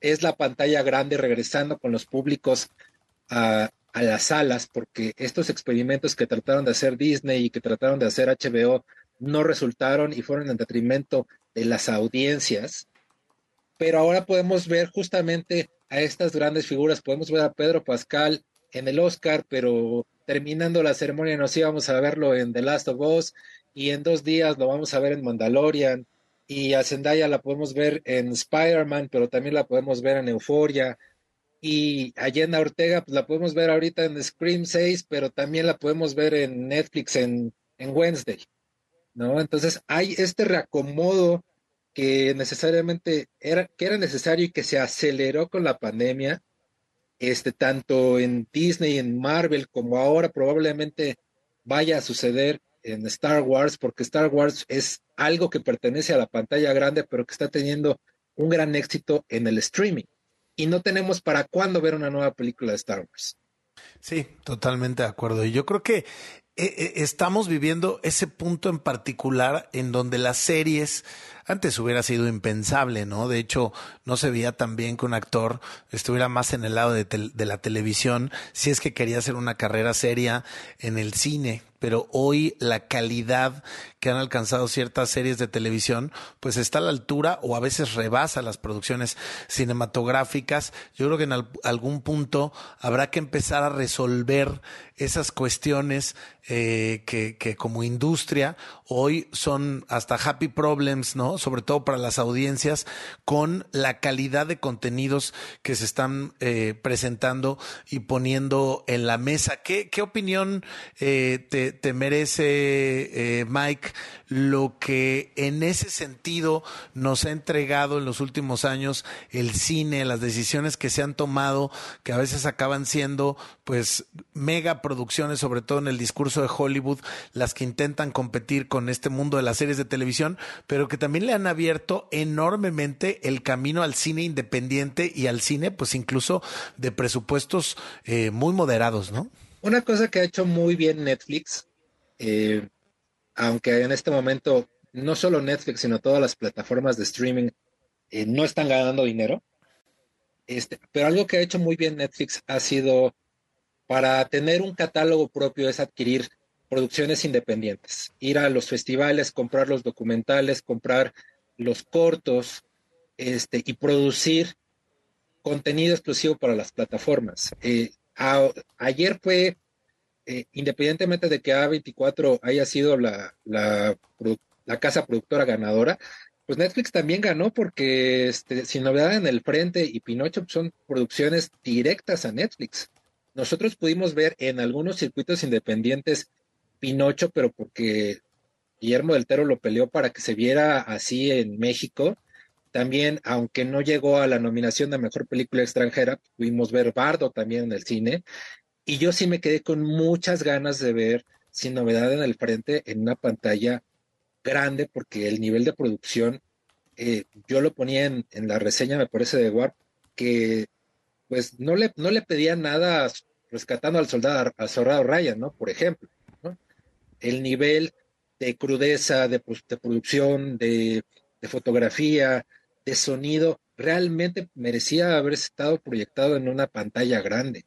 es la pantalla grande regresando con los públicos a, a las salas, porque estos experimentos que trataron de hacer Disney y que trataron de hacer HBO no resultaron y fueron en detrimento de las audiencias. Pero ahora podemos ver justamente a estas grandes figuras, podemos ver a Pedro Pascal en el Oscar, pero terminando la ceremonia nos íbamos a verlo en The Last of Us y en dos días lo vamos a ver en Mandalorian y a Zendaya la podemos ver en Spider-Man, pero también la podemos ver en Euphoria y a Jenna Ortega pues la podemos ver ahorita en Scream 6, pero también la podemos ver en Netflix en, en Wednesday, ¿no? Entonces hay este reacomodo que necesariamente era, que era necesario y que se aceleró con la pandemia, este, tanto en Disney, en Marvel, como ahora probablemente vaya a suceder en Star Wars, porque Star Wars es algo que pertenece a la pantalla grande, pero que está teniendo un gran éxito en el streaming. Y no tenemos para cuándo ver una nueva película de Star Wars. Sí, totalmente de acuerdo. Y yo creo que eh, eh, estamos viviendo ese punto en particular en donde las series antes hubiera sido impensable, ¿no? De hecho, no se veía tan bien que un actor estuviera más en el lado de, de la televisión si es que quería hacer una carrera seria en el cine. Pero hoy la calidad que han alcanzado ciertas series de televisión, pues está a la altura o a veces rebasa las producciones cinematográficas. Yo creo que en al- algún punto habrá que empezar a resolver esas cuestiones eh, que, que como industria hoy son hasta happy problems, ¿no? Sobre todo para las audiencias, con la calidad de contenidos que se están eh, presentando y poniendo en la mesa. ¿Qué, qué opinión eh, te, te merece, eh, Mike, lo que en ese sentido nos ha entregado en los últimos años el cine, las decisiones que se han tomado, que a veces acaban siendo pues mega producciones, sobre todo en el discurso de Hollywood, las que intentan competir con este mundo de las series de televisión, pero que también le han abierto enormemente el camino al cine independiente y al cine, pues incluso de presupuestos eh, muy moderados, ¿no? Una cosa que ha hecho muy bien Netflix, eh, aunque en este momento no solo Netflix, sino todas las plataformas de streaming eh, no están ganando dinero, este, pero algo que ha hecho muy bien Netflix ha sido para tener un catálogo propio es adquirir producciones independientes, ir a los festivales, comprar los documentales, comprar los cortos, este, y producir contenido exclusivo para las plataformas. Eh, ayer fue, eh, independientemente de que A24 haya sido la, la, casa productora ganadora, pues Netflix también ganó porque este, Sin Novedad en el Frente y Pinocho son producciones directas a Netflix. Nosotros pudimos ver en algunos circuitos independientes Pinocho, pero porque Guillermo del Toro lo peleó para que se viera así en México. También, aunque no llegó a la nominación de Mejor Película Extranjera, pudimos ver Bardo también en el cine. Y yo sí me quedé con muchas ganas de ver Sin Novedad en el Frente en una pantalla grande, porque el nivel de producción, eh, yo lo ponía en, la reseña, me parece, de Warp, que pues no le, no le pedía nada rescatando al soldado, al soldado Ryan, ¿no? Por ejemplo. El nivel de crudeza, de, producción, de, de, fotografía, de sonido, realmente merecía haber estado proyectado en una pantalla grande.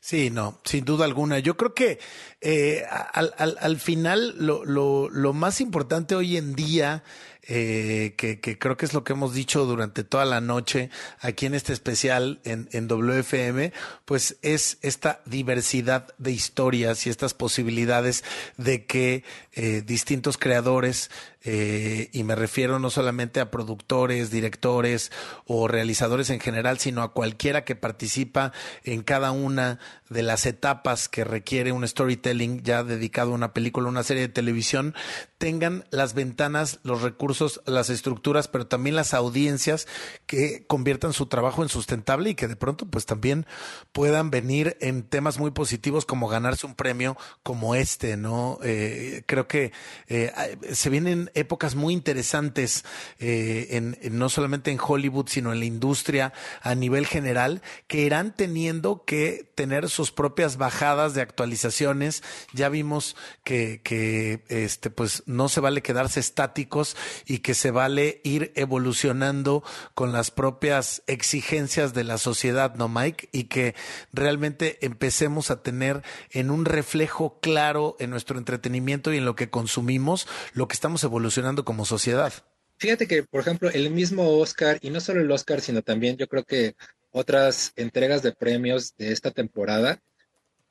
Sí, no, sin duda alguna. Yo creo que eh, al, al, al, final lo, lo, lo más importante hoy en día eh, que, que, creo que es lo que hemos dicho durante toda la noche aquí en este especial en, en WFM, pues es esta diversidad de historias y estas posibilidades de que eh, distintos creadores eh, y me refiero no solamente a productores, directores o realizadores en general, sino a cualquiera que participa en cada una de las etapas que requiere un storytelling ya dedicado a una película, una serie de televisión, tengan las ventanas, los recursos, las estructuras, pero también las audiencias que conviertan su trabajo en sustentable y que de pronto pues también puedan venir en temas muy positivos como ganarse un premio como este, ¿no? Eh, creo que eh, se vienen épocas muy interesantes eh, en, no solamente en Hollywood, sino en la industria a nivel general, que irán teniendo que tener sus propias bajadas de actualizaciones. Ya vimos que, que este, pues no se vale quedarse estáticos y que se vale ir evolucionando con las propias exigencias de la sociedad, ¿no, Mike? Y que realmente empecemos a tener en un reflejo claro en nuestro entretenimiento y en lo que consumimos, lo que estamos evolucionando como sociedad. Fíjate que, por ejemplo, el mismo Oscar, y no solo el Oscar, sino también yo creo que otras entregas de premios de esta temporada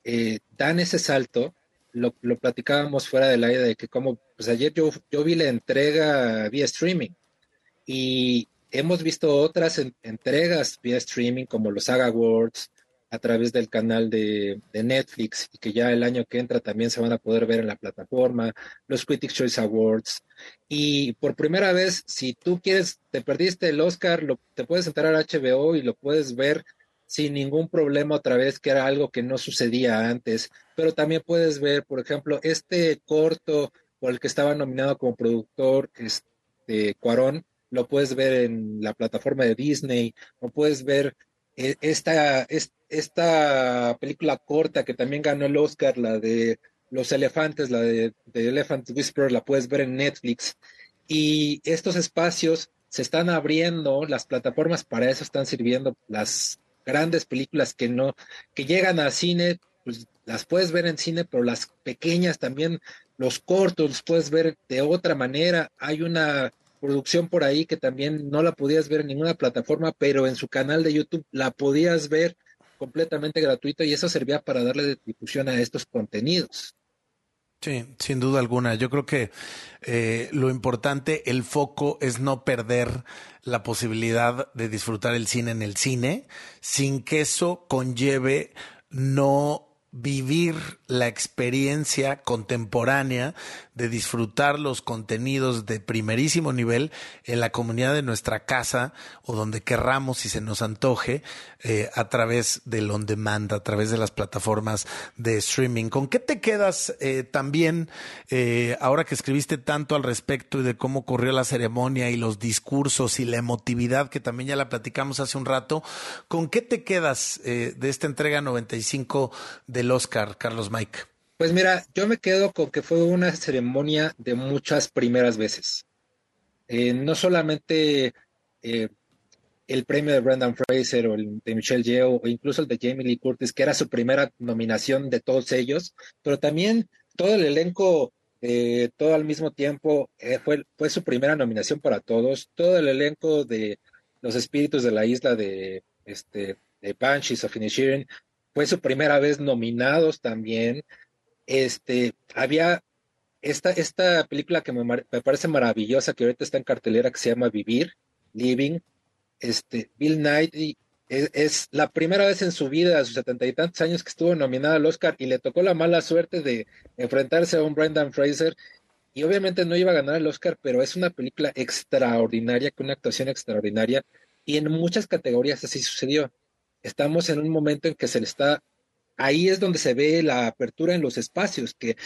eh, dan ese salto. Lo, platicábamos fuera del aire de que como, pues ayer yo vi la entrega vía streaming y hemos visto otras en, entregas vía streaming como los Saga Awards, a través del canal de, de, Netflix y que ya el año que entra también se van a poder ver en la plataforma, los Critics Choice Awards. Y por primera vez, si tú quieres, te perdiste el Oscar, lo, te puedes entrar a HBO y lo puedes ver sin ningún problema otra vez, que era algo que no sucedía antes. Pero también puedes ver, por ejemplo, este corto por el que estaba nominado como productor, este, Cuarón, lo puedes ver en la plataforma de Disney, o puedes ver eh, esta, esta película corta que también ganó el Oscar, la de Los Elefantes, la de, Elephant Whisperer, la puedes ver en Netflix. Y estos espacios se están abriendo, las plataformas para eso están sirviendo, las grandes películas que no, que llegan al cine, pues las puedes ver en cine, pero las pequeñas también, los cortos, los puedes ver de otra manera. Hay una producción por ahí que también no la podías ver en ninguna plataforma, pero en su canal de YouTube la podías ver completamente gratuito y eso servía para darle difusión a estos contenidos. Sí, sin duda alguna. Yo creo que eh, lo importante, el foco es no perder la posibilidad de disfrutar el cine en el cine, sin que eso conlleve no vivir la experiencia contemporánea de disfrutar los contenidos de primerísimo nivel en la comunidad de nuestra casa o donde querramos si se nos antoje eh, a través del on demand, a través de las plataformas de streaming. ¿Con qué te quedas eh, también eh, ahora que escribiste tanto al respecto y de cómo ocurrió la ceremonia y los discursos y la emotividad que también ya la platicamos hace un rato? ¿Con qué te quedas de esta entrega 95 Oscar, Carlos Mike? Pues mira, yo me quedo con que fue una ceremonia de muchas primeras veces. Eh, no solamente eh, el premio de Brendan Fraser o el de Michelle Yeoh o incluso el de Jamie Lee Curtis, que era su primera nominación de todos ellos, pero también todo el elenco, eh, todo al mismo tiempo, fue, fue su primera nominación para todos. Todo el elenco de Los Espíritus de la Isla de, este, de Banshees of Inisherin fue su primera vez nominados también este, había esta, esta película que me, me, parece maravillosa, que ahorita está en cartelera, que se llama Vivir, Living. Este, Bill Knight es, es, la primera vez en su vida, a sus setenta y tantos años, que estuvo nominada al Oscar y le tocó la mala suerte de enfrentarse a un Brendan Fraser. Y obviamente no iba a ganar el Oscar, pero es una película extraordinaria, con una actuación extraordinaria. Y en muchas categorías así sucedió. Estamos en un momento en que se le está ahí es donde se ve la apertura en los espacios, que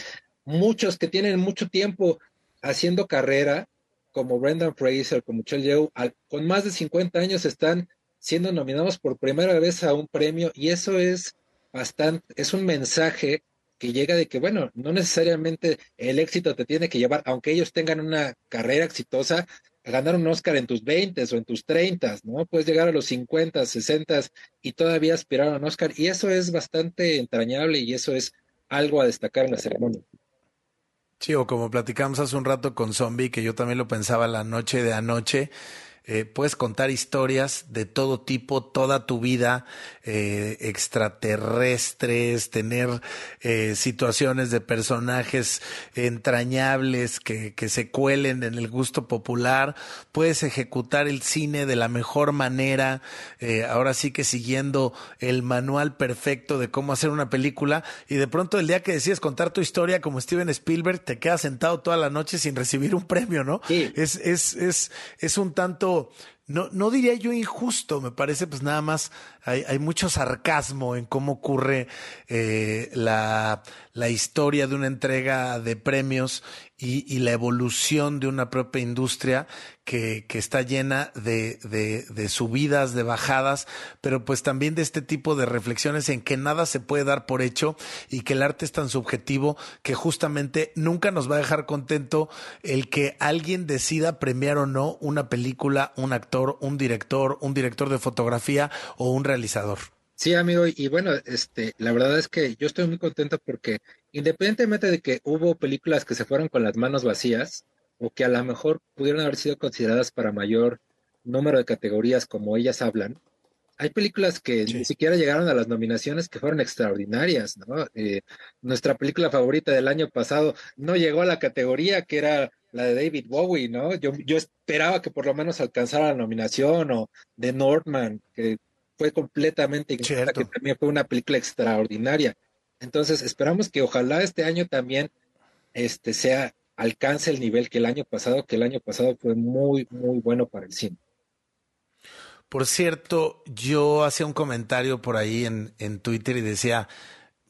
muchos que tienen mucho tiempo haciendo carrera, como Brendan Fraser, como Michelle Yeoh, con más de 50 años están siendo nominados por primera vez a un premio y eso es bastante, es un mensaje que llega de que, bueno, no necesariamente el éxito te tiene que llevar, aunque ellos tengan una carrera exitosa, ganar un Oscar en tus 20 o en tus 30, ¿no? Puedes llegar a los 50, 60 y todavía aspirar a un Oscar. Y eso es bastante entrañable y eso es algo a destacar en la ceremonia. Sí, o como platicamos hace un rato con Zombie, que yo también lo pensaba la noche de anoche, eh, puedes contar historias de todo tipo, toda tu vida, eh, extraterrestres, tener eh, situaciones de personajes entrañables que, que se cuelen en el gusto popular, puedes ejecutar el cine de la mejor manera, ahora sí que siguiendo el manual perfecto de cómo hacer una película. Y de pronto el día que decides contar tu historia como Steven Spielberg, te quedas sentado toda la noche sin recibir un premio, ¿no? Es, es, es, es un tanto no, no diría yo injusto, me parece pues nada más hay, hay mucho sarcasmo en cómo ocurre eh, la, la historia de una entrega de premios y, la evolución de una propia industria que, que está llena de, de, de, subidas, de bajadas, pero pues también de este tipo de reflexiones en que nada se puede dar por hecho y que el arte es tan subjetivo que justamente nunca nos va a dejar contento el que alguien decida premiar o no una película, un actor, un director, un director de fotografía o un realizador. Sí, amigo, y bueno, este, la verdad es que yo estoy muy contento porque independientemente de que hubo películas que se fueron con las manos vacías o que a lo mejor pudieron haber sido consideradas para mayor número de categorías como ellas hablan, hay películas que ni siquiera llegaron a las nominaciones que fueron extraordinarias, ¿no? Eh, nuestra película favorita del año pasado no llegó a la categoría que era la de David Bowie, ¿no? Yo, yo esperaba que por lo menos alcanzara la nominación o de Northman, que fue completamente que también fue una película extraordinaria. Entonces, esperamos que ojalá este año también este sea alcance el nivel que el año pasado, que el año pasado fue muy muy bueno para el cine. Por cierto, yo hacía un comentario por ahí en, en Twitter y decía,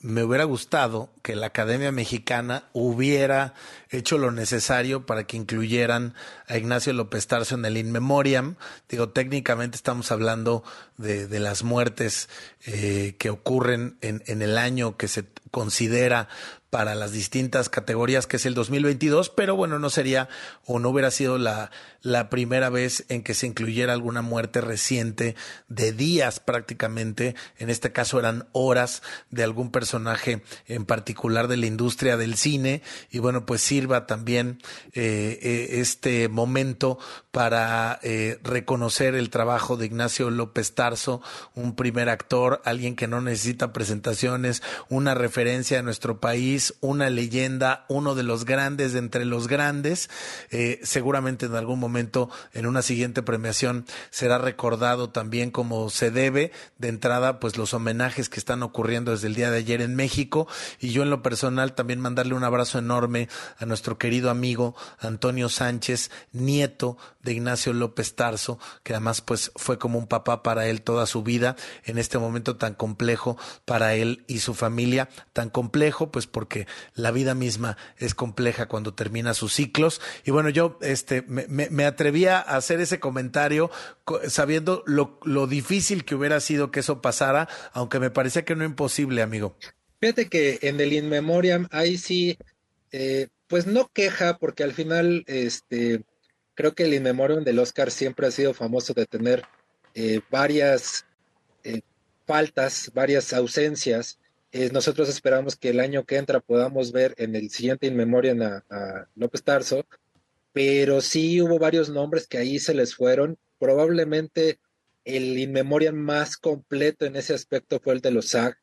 me hubiera gustado que la Academia Mexicana hubiera hecho lo necesario para que incluyeran a Ignacio López Tarso en el In Memoriam. Digo, técnicamente estamos hablando de, de las muertes eh, que ocurren en, en el año que se considera para las distintas categorías que es el 2022, pero bueno, no sería o no hubiera sido la, la primera vez en que se incluyera alguna muerte reciente de días prácticamente, en este caso eran horas de algún personaje en particular de la industria del cine. Y bueno, pues sirva también eh, eh, este momento para eh, reconocer el trabajo de Ignacio López Tarso, un primer actor, alguien que no necesita presentaciones, una referencia a nuestro país, una leyenda, uno de los grandes de entre los grandes. Eh, seguramente en algún momento, en una siguiente premiación, será recordado también como se debe. De entrada, pues los homenajes que están ocurriendo desde el día de ayer en México. Y yo en lo personal también mandarle un abrazo enorme a nuestro querido amigo Antonio Sánchez, nieto de Ignacio López Tarso, que además pues fue como un papá para él toda su vida en este momento tan complejo para él y su familia, tan complejo pues porque porque la vida misma es compleja cuando termina sus ciclos. Y bueno, yo este, me, me, atrevía a hacer ese comentario sabiendo lo, lo difícil que hubiera sido que eso pasara, aunque me parecía que no imposible, amigo. Fíjate que en el In Memoriam, ahí sí, eh, pues no queja, porque al final, este, creo que el In Memoriam del Oscar siempre ha sido famoso de tener eh, varias eh, faltas, varias ausencias, eh, nosotros esperamos que el año que entra podamos ver en el siguiente In Memoriam a, López Tarso, pero sí hubo varios nombres que ahí se les fueron. Probablemente el In Memoriam más completo en ese aspecto fue el de los SAG,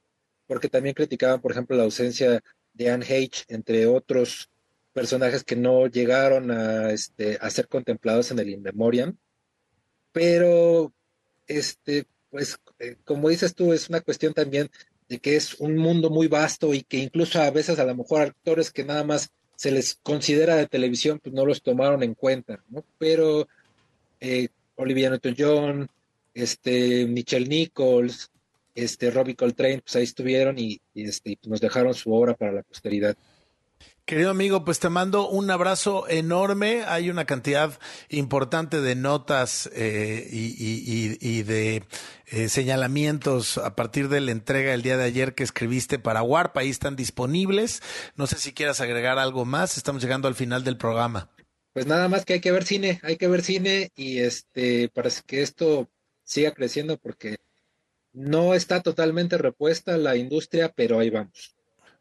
porque también criticaban, por ejemplo, la ausencia de Anne H., entre otros personajes que no llegaron a, este, a ser contemplados en el In Memoriam. Pero, este, pues, eh, como dices tú, es una cuestión también de que es un mundo muy vasto y que incluso a veces a lo mejor actores que nada más se les considera de televisión, pues no los tomaron en cuenta, ¿no? Pero eh, Olivia Newton-John, este, Michelle Nichols, este, Robbie Coltrane, pues ahí estuvieron y, este, nos dejaron su obra para la posteridad. Querido amigo, pues te mando un abrazo enorme. Hay una cantidad importante de notas eh, y, de eh, señalamientos a partir de la entrega el día de ayer que escribiste para Warp. Ahí están disponibles. No sé si quieras agregar algo más. Estamos llegando al final del programa. pues nada más que hay que ver cine, hay que ver cine y este, para que esto siga creciendo porque no está totalmente repuesta la industria, pero ahí vamos.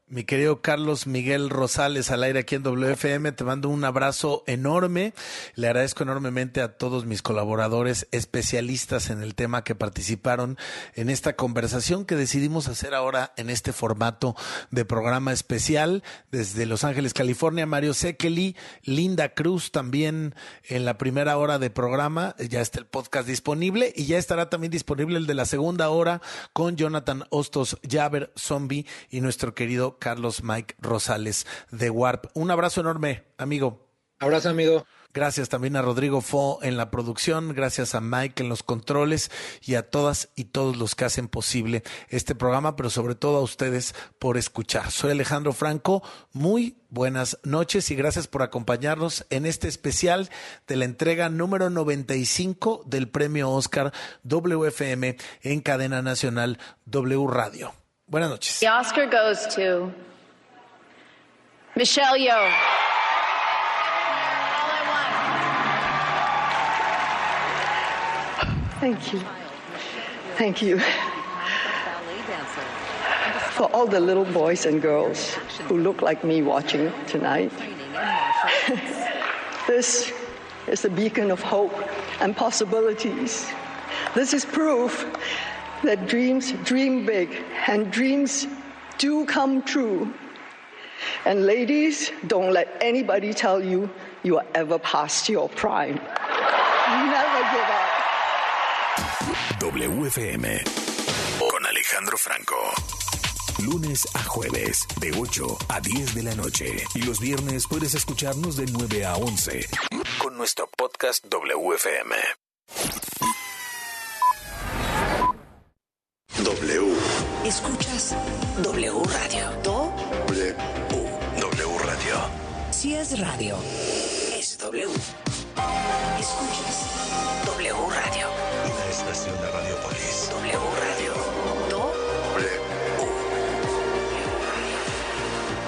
Mi querido Carlos Miguel Rosales al aire aquí en WFM, te mando un abrazo enorme. Le agradezco enormemente a todos mis colaboradores especialistas en el tema que participaron en esta conversación que decidimos hacer ahora en este formato de programa especial. Desde Los Ángeles, California, Mario Sekeli, Linda Cruz también en la primera hora de programa. Ya está el podcast disponible y ya estará también disponible el de la segunda hora con Jonathan Hostos, Javer Zombie y nuestro querido Carlos Mike Rosales de Warp. Un abrazo enorme, amigo. Abrazo, amigo. Gracias también a Rodrigo Fo en la producción, gracias a Mike en los controles y a todas y todos los que hacen posible este programa, pero sobre todo a ustedes por escuchar. Soy Alejandro Franco, muy buenas noches y gracias por acompañarnos en este especial de la entrega número 95 del premio Oscar WFM en cadena nacional W Radio. Buenas noches. The Oscar goes to Michelle Yeoh. Thank you. Thank you. For all the little boys and girls who look like me watching tonight, this is a beacon of hope and possibilities. This is proof that dreams dream big and dreams do come true. And ladies, don't let anybody tell you you are ever past your prime. Never give up. WFM con Alejandro Franco. Lunes a jueves, de 8 a 10 de la noche. Y los viernes puedes escucharnos de 9 a 11 con nuestro podcast WFM. W. Escuchas W Radio. Do. W. W Radio. Si es radio, es W. Escuchas W Radio. Una estación de Radiopolis. W Radio. Do. W.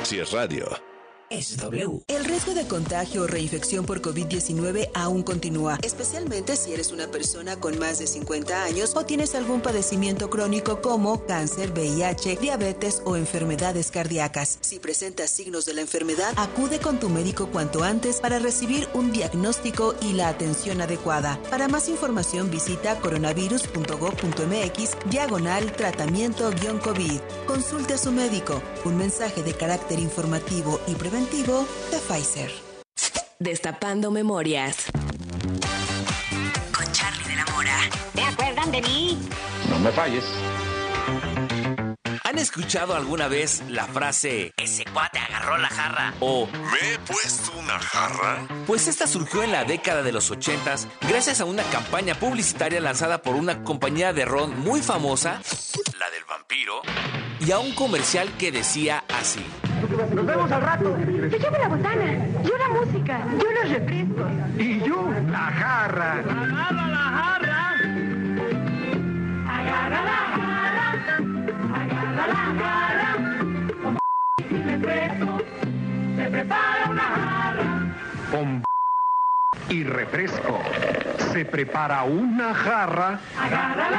Si es radio. Es W. El riesgo de contagio o reinfección por COVID-19 aún continúa, especialmente si eres una persona con más de 50 años o tienes algún padecimiento crónico como cáncer, VIH, diabetes o enfermedades cardíacas. Si presentas signos de la enfermedad, acude con tu médico cuanto antes para recibir un diagnóstico y la atención adecuada. Para más información visita coronavirus.gov.mx diagonal tratamiento-COVID. Consulte a su médico. Un mensaje de carácter informativo y preventivo de Pfizer. Destapando memorias. Con Charlie de la Mora. ¿Te acuerdan de mí? No me falles. ¿Han escuchado alguna vez la frase ese cuate agarró la jarra? O ¿Me he puesto una jarra? Pues esta surgió en la década de los 80 gracias a una campaña publicitaria lanzada por una compañía de ron muy famosa, la del vampiro, y a un comercial que decía así. Nos vemos al rato. Yo llevo la botana, yo la música, yo los refrescos. Y yo, la jarra. Agarra la jarra. Agarra la jarra, agarra la jarra. Con y refresco se prepara una jarra. Con y refresco se prepara una jarra. Agarra la